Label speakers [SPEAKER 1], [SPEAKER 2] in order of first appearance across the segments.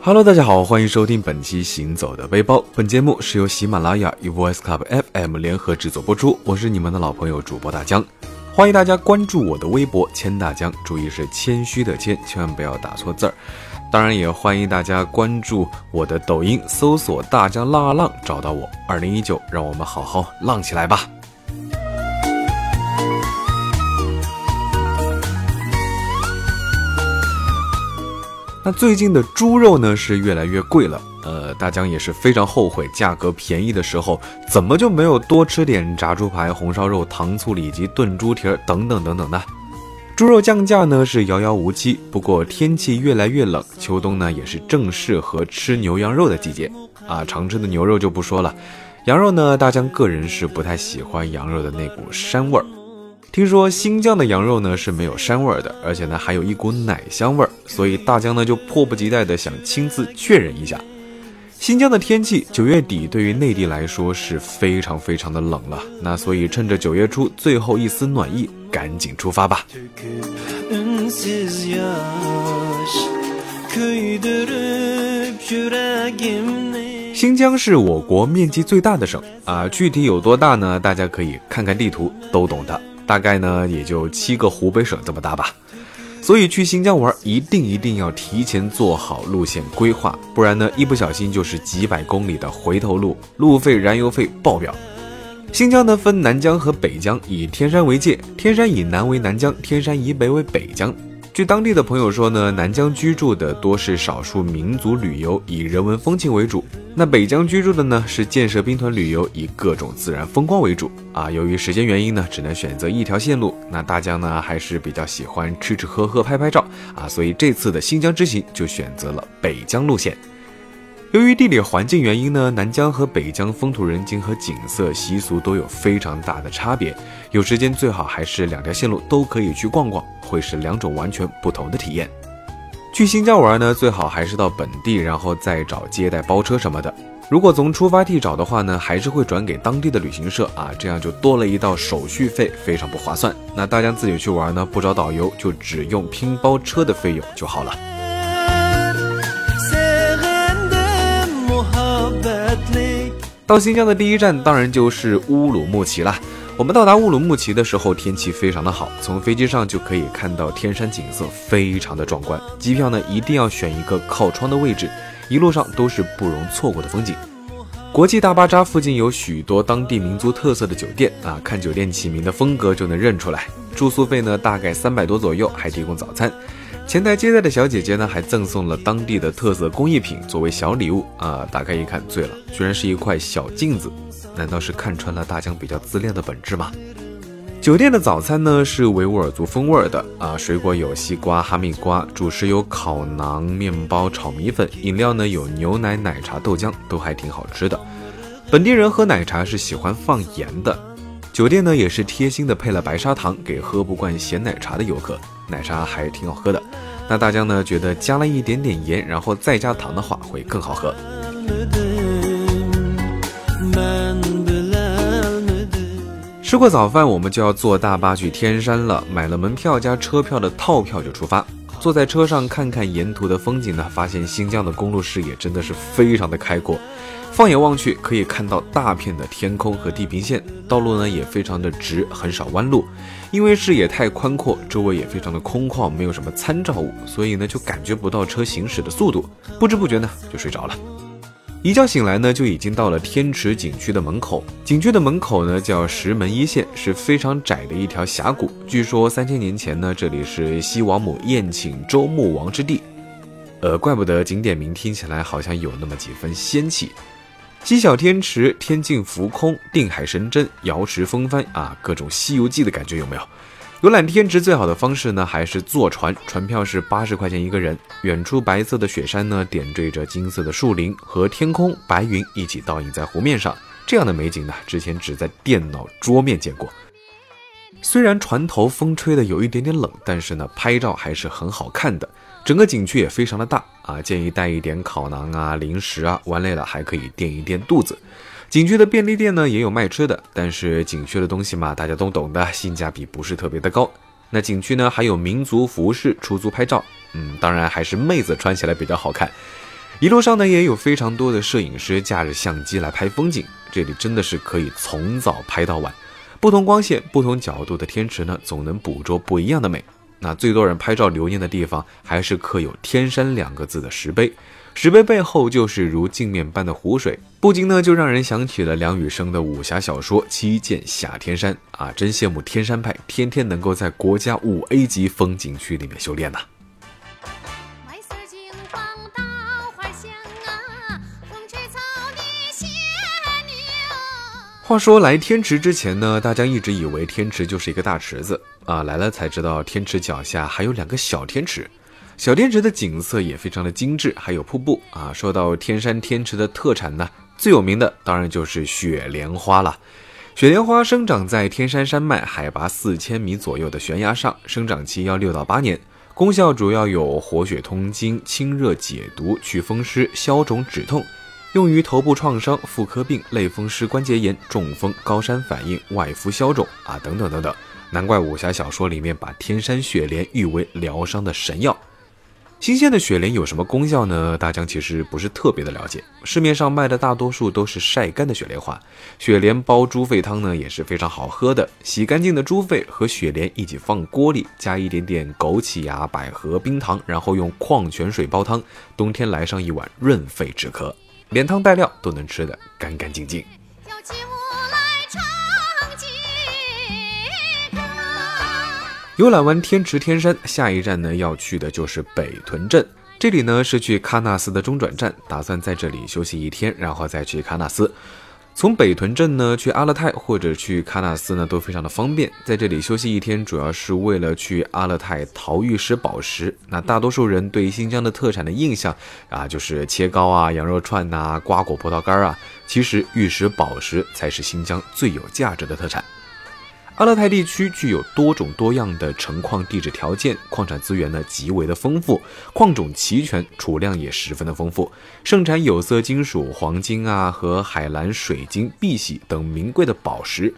[SPEAKER 1] Hello，大家好，欢迎收听本期《行走的背包》。本节目是由喜马拉雅与 Voice Club FM 联合制作播出。我是你们的老朋友主播大江，欢迎大家关注我的微博“千大江”，注意是谦虚的谦，千万不要打错字儿。当然，也欢迎大家关注我的抖音，搜索“大江浪啊浪”，找到我。二零一九，让我们好好浪起来吧！那最近的猪肉呢是越来越贵了，呃，大江也是非常后悔价格便宜的时候，怎么就没有多吃点炸猪排、红烧肉、糖醋里脊、炖猪蹄儿等等等等呢？猪肉降价呢是遥遥无期，不过天气越来越冷，秋冬呢也是正适合吃牛羊肉的季节啊。常吃的牛肉就不说了，羊肉呢，大江个人是不太喜欢羊肉的那股膻味儿。听说新疆的羊肉呢是没有膻味的，而且呢还有一股奶香味儿，所以大江呢就迫不及待的想亲自确认一下。新疆的天气九月底对于内地来说是非常非常的冷了，那所以趁着九月初最后一丝暖意，赶紧出发吧。新疆是我国面积最大的省啊，具体有多大呢？大家可以看看地图都懂的。大概呢，也就七个湖北省这么大吧，所以去新疆玩一定一定要提前做好路线规划，不然呢，一不小心就是几百公里的回头路，路费、燃油费爆表。新疆呢分南疆和北疆，以天山为界，天山以南为南疆，天山以北为北疆。据当地的朋友说呢，南疆居住的多是少数民族旅游，以人文风情为主；那北疆居住的呢是建设兵团旅游，以各种自然风光为主。啊，由于时间原因呢，只能选择一条线路。那大江呢还是比较喜欢吃吃喝喝、拍拍照啊，所以这次的新疆之行就选择了北疆路线。由于地理环境原因呢，南疆和北疆风土人情和景色习俗都有非常大的差别。有时间最好还是两条线路都可以去逛逛，会是两种完全不同的体验。去新疆玩呢，最好还是到本地，然后再找接待包车什么的。如果从出发地找的话呢，还是会转给当地的旅行社啊，这样就多了一道手续费，非常不划算。那大家自己去玩呢，不找导游，就只用拼包车的费用就好了。到新疆的第一站当然就是乌鲁木齐了。我们到达乌鲁木齐的时候，天气非常的好，从飞机上就可以看到天山景色，非常的壮观。机票呢一定要选一个靠窗的位置，一路上都是不容错过的风景。国际大巴扎附近有许多当地民族特色的酒店啊，看酒店起名的风格就能认出来。住宿费呢大概三百多左右，还提供早餐。前台接待的小姐姐呢，还赠送了当地的特色工艺品作为小礼物啊！打开一看，醉了，居然是一块小镜子，难道是看穿了大江比较自恋的本质吗？酒店的早餐呢是维吾尔族风味的啊，水果有西瓜、哈密瓜，主食有烤馕、面包、炒米粉，饮料呢有牛奶、奶茶、豆浆，都还挺好吃的。本地人喝奶茶是喜欢放盐的。酒店呢也是贴心的配了白砂糖给喝不惯咸奶茶的游客，奶茶还挺好喝的。那大江呢觉得加了一点点盐，然后再加糖的话会更好喝。吃过早饭，我们就要坐大巴去天山了。买了门票加车票的套票就出发。坐在车上看看沿途的风景呢，发现新疆的公路视野真的是非常的开阔。放眼望去，可以看到大片的天空和地平线，道路呢也非常的直，很少弯路。因为视野太宽阔，周围也非常的空旷，没有什么参照物，所以呢就感觉不到车行驶的速度，不知不觉呢就睡着了。一觉醒来呢，就已经到了天池景区的门口。景区的门口呢叫石门一线，是非常窄的一条峡谷。据说三千年前呢，这里是西王母宴请周穆王之地。呃，怪不得景点名听起来好像有那么几分仙气。鸡小天池，天境浮空，定海神针，瑶池风帆啊，各种《西游记》的感觉有没有？游览天池最好的方式呢，还是坐船，船票是八十块钱一个人。远处白色的雪山呢，点缀着金色的树林和天空，白云一起倒映在湖面上，这样的美景呢，之前只在电脑桌面见过。虽然船头风吹的有一点点冷，但是呢，拍照还是很好看的。整个景区也非常的大啊，建议带一点烤馕啊、零食啊，玩累了还可以垫一垫肚子。景区的便利店呢也有卖吃的，但是景区的东西嘛，大家都懂的，性价比不是特别的高。那景区呢还有民族服饰出租拍照，嗯，当然还是妹子穿起来比较好看。一路上呢，也有非常多的摄影师架着相机来拍风景，这里真的是可以从早拍到晚。不同光线、不同角度的天池呢，总能捕捉不一样的美。那最多人拍照留念的地方，还是刻有“天山”两个字的石碑。石碑背后就是如镜面般的湖水，不禁呢就让人想起了梁羽生的武侠小说《七剑下天山》啊！真羡慕天山派天天能够在国家五 A 级风景区里面修炼呐。话说来天池之前呢，大家一直以为天池就是一个大池子啊，来了才知道天池脚下还有两个小天池，小天池的景色也非常的精致，还有瀑布啊。说到天山天池的特产呢，最有名的当然就是雪莲花了。雪莲花生长在天山山脉海拔四千米左右的悬崖上，生长期要六到八年，功效主要有活血通经、清热解毒、祛风湿、消肿止痛。用于头部创伤、妇科病、类风湿关节炎、中风、高山反应、外敷消肿啊，等等等等。难怪武侠小说里面把天山雪莲誉为疗伤的神药。新鲜的雪莲有什么功效呢？大江其实不是特别的了解。市面上卖的大多数都是晒干的雪莲花，雪莲煲猪肺汤呢也是非常好喝的。洗干净的猪肺和雪莲一起放锅里，加一点点枸杞呀、百合、冰糖，然后用矿泉水煲汤，冬天来上一碗润肺止咳。连汤带料都能吃得干干净净。游览完天池天山，下一站呢要去的就是北屯镇。这里呢是去喀纳斯的中转站，打算在这里休息一天，然后再去喀纳斯。从北屯镇呢去阿勒泰或者去喀纳斯呢都非常的方便，在这里休息一天，主要是为了去阿勒泰淘玉石宝石。那大多数人对新疆的特产的印象啊，就是切糕啊、羊肉串呐、瓜果葡萄干啊，其实玉石宝石才是新疆最有价值的特产。阿勒泰地区具有多种多样的成矿地质条件，矿产资源呢极为的丰富，矿种齐全，储量也十分的丰富，盛产有色金属、黄金啊和海蓝水晶、碧玺等名贵的宝石。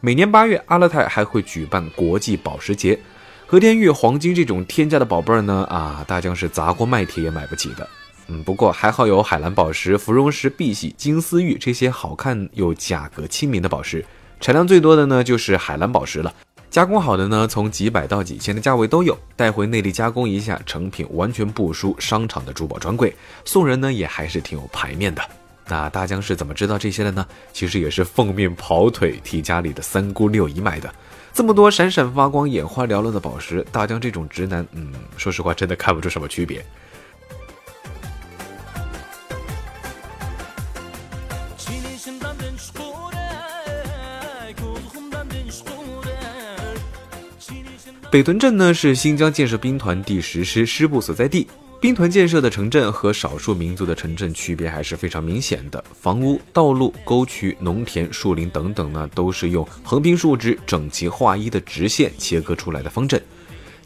[SPEAKER 1] 每年八月，阿勒泰还会举办国际宝石节。和田玉、黄金这种天价的宝贝儿呢，啊，大江是砸锅卖铁也买不起的。嗯，不过还好有海蓝宝石、芙蓉石、碧玺、金丝玉这些好看又价格亲民的宝石。产量最多的呢，就是海蓝宝石了。加工好的呢，从几百到几千的价位都有。带回内地加工一下，成品完全不输商场的珠宝专柜。送人呢，也还是挺有排面的。那大江是怎么知道这些的呢？其实也是奉命跑腿替家里的三姑六姨买的。这么多闪闪发光、眼花缭乱的宝石，大江这种直男，嗯，说实话真的看不出什么区别。北屯镇呢是新疆建设兵团第十师师部所在地。兵团建设的城镇和少数民族的城镇区别还是非常明显的。房屋、道路、沟渠、农田、树林等等呢，都是用横平竖直、整齐划一的直线切割出来的方阵。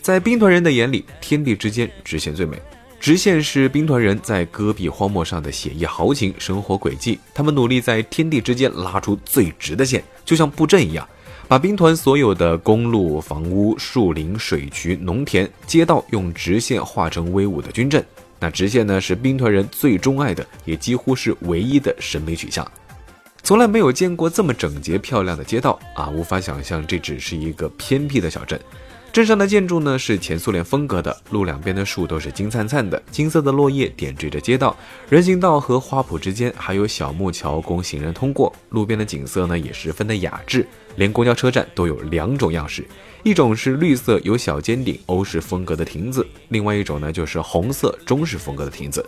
[SPEAKER 1] 在兵团人的眼里，天地之间直线最美。直线是兵团人在戈壁荒漠上的写意豪情生活轨迹。他们努力在天地之间拉出最直的线，就像布阵一样。把兵团所有的公路、房屋、树林、水渠、农田、街道用直线画成威武的军阵。那直线呢，是兵团人最钟爱的，也几乎是唯一的审美取向。从来没有见过这么整洁漂亮的街道啊！无法想象这只是一个偏僻的小镇。镇上的建筑呢是前苏联风格的，路两边的树都是金灿灿的，金色的落叶点缀着街道，人行道和花圃之间还有小木桥供行人通过。路边的景色呢也十分的雅致，连公交车站都有两种样式，一种是绿色有小尖顶欧式风格的亭子，另外一种呢就是红色中式风格的亭子。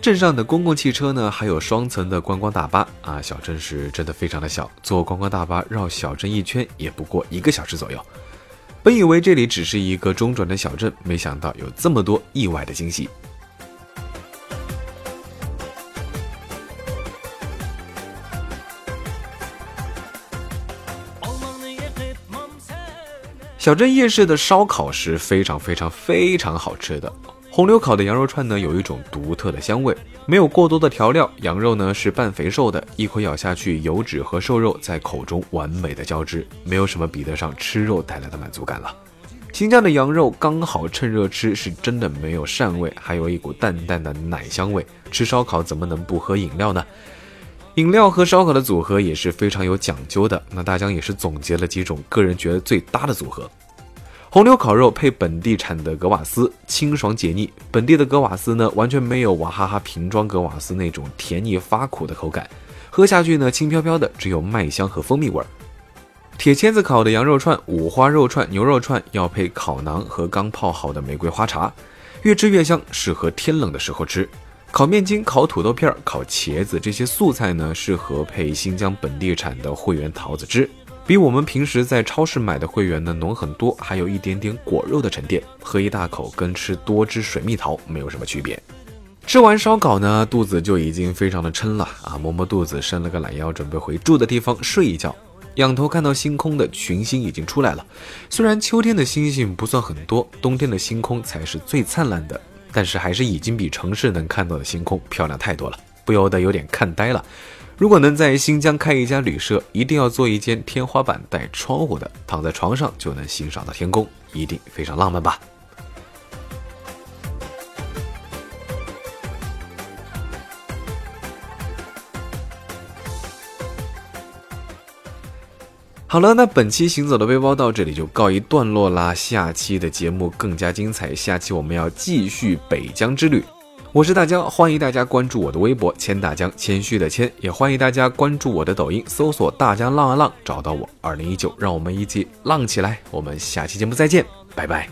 [SPEAKER 1] 镇上的公共汽车呢还有双层的观光大巴啊，小镇是真的非常的小，坐观光大巴绕小镇一圈也不过一个小时左右。本以为这里只是一个中转的小镇，没想到有这么多意外的惊喜。小镇夜市的烧烤是非常非常非常好吃的。红柳烤的羊肉串呢，有一种独特的香味，没有过多的调料，羊肉呢是半肥瘦的，一口咬下去，油脂和瘦肉在口中完美的交织，没有什么比得上吃肉带来的满足感了。新疆的羊肉刚好趁热吃，是真的没有膻味，还有一股淡淡的奶香味。吃烧烤怎么能不喝饮料呢？饮料和烧烤的组合也是非常有讲究的。那大江也是总结了几种个人觉得最搭的组合：红牛烤肉配本地产的格瓦斯，清爽解腻。本地的格瓦斯呢，完全没有娃哈哈瓶装格瓦斯那种甜腻发苦的口感，喝下去呢，轻飘飘的，只有麦香和蜂蜜味儿。铁签子烤的羊肉串、五花肉串、牛肉串要配烤馕和刚泡好的玫瑰花茶，越吃越香，适合天冷的时候吃。烤面筋、烤土豆片、烤茄子这些素菜呢，适合配新疆本地产的汇源桃子汁，比我们平时在超市买的汇源呢浓很多，还有一点点果肉的沉淀，喝一大口跟吃多汁水蜜桃没有什么区别。吃完烧烤呢，肚子就已经非常的撑了啊，摸摸肚子，伸了个懒腰，准备回住的地方睡一觉。仰头看到星空的群星已经出来了，虽然秋天的星星不算很多，冬天的星空才是最灿烂的。但是还是已经比城市能看到的星空漂亮太多了，不由得有点看呆了。如果能在新疆开一家旅社，一定要做一间天花板带窗户的，躺在床上就能欣赏到天空，一定非常浪漫吧。好了，那本期行走的背包到这里就告一段落啦。下期的节目更加精彩，下期我们要继续北疆之旅。我是大江，欢迎大家关注我的微博“千大江”，谦虚的谦，也欢迎大家关注我的抖音，搜索“大江浪啊浪”，找到我。二零一九，让我们一起浪起来！我们下期节目再见，拜拜。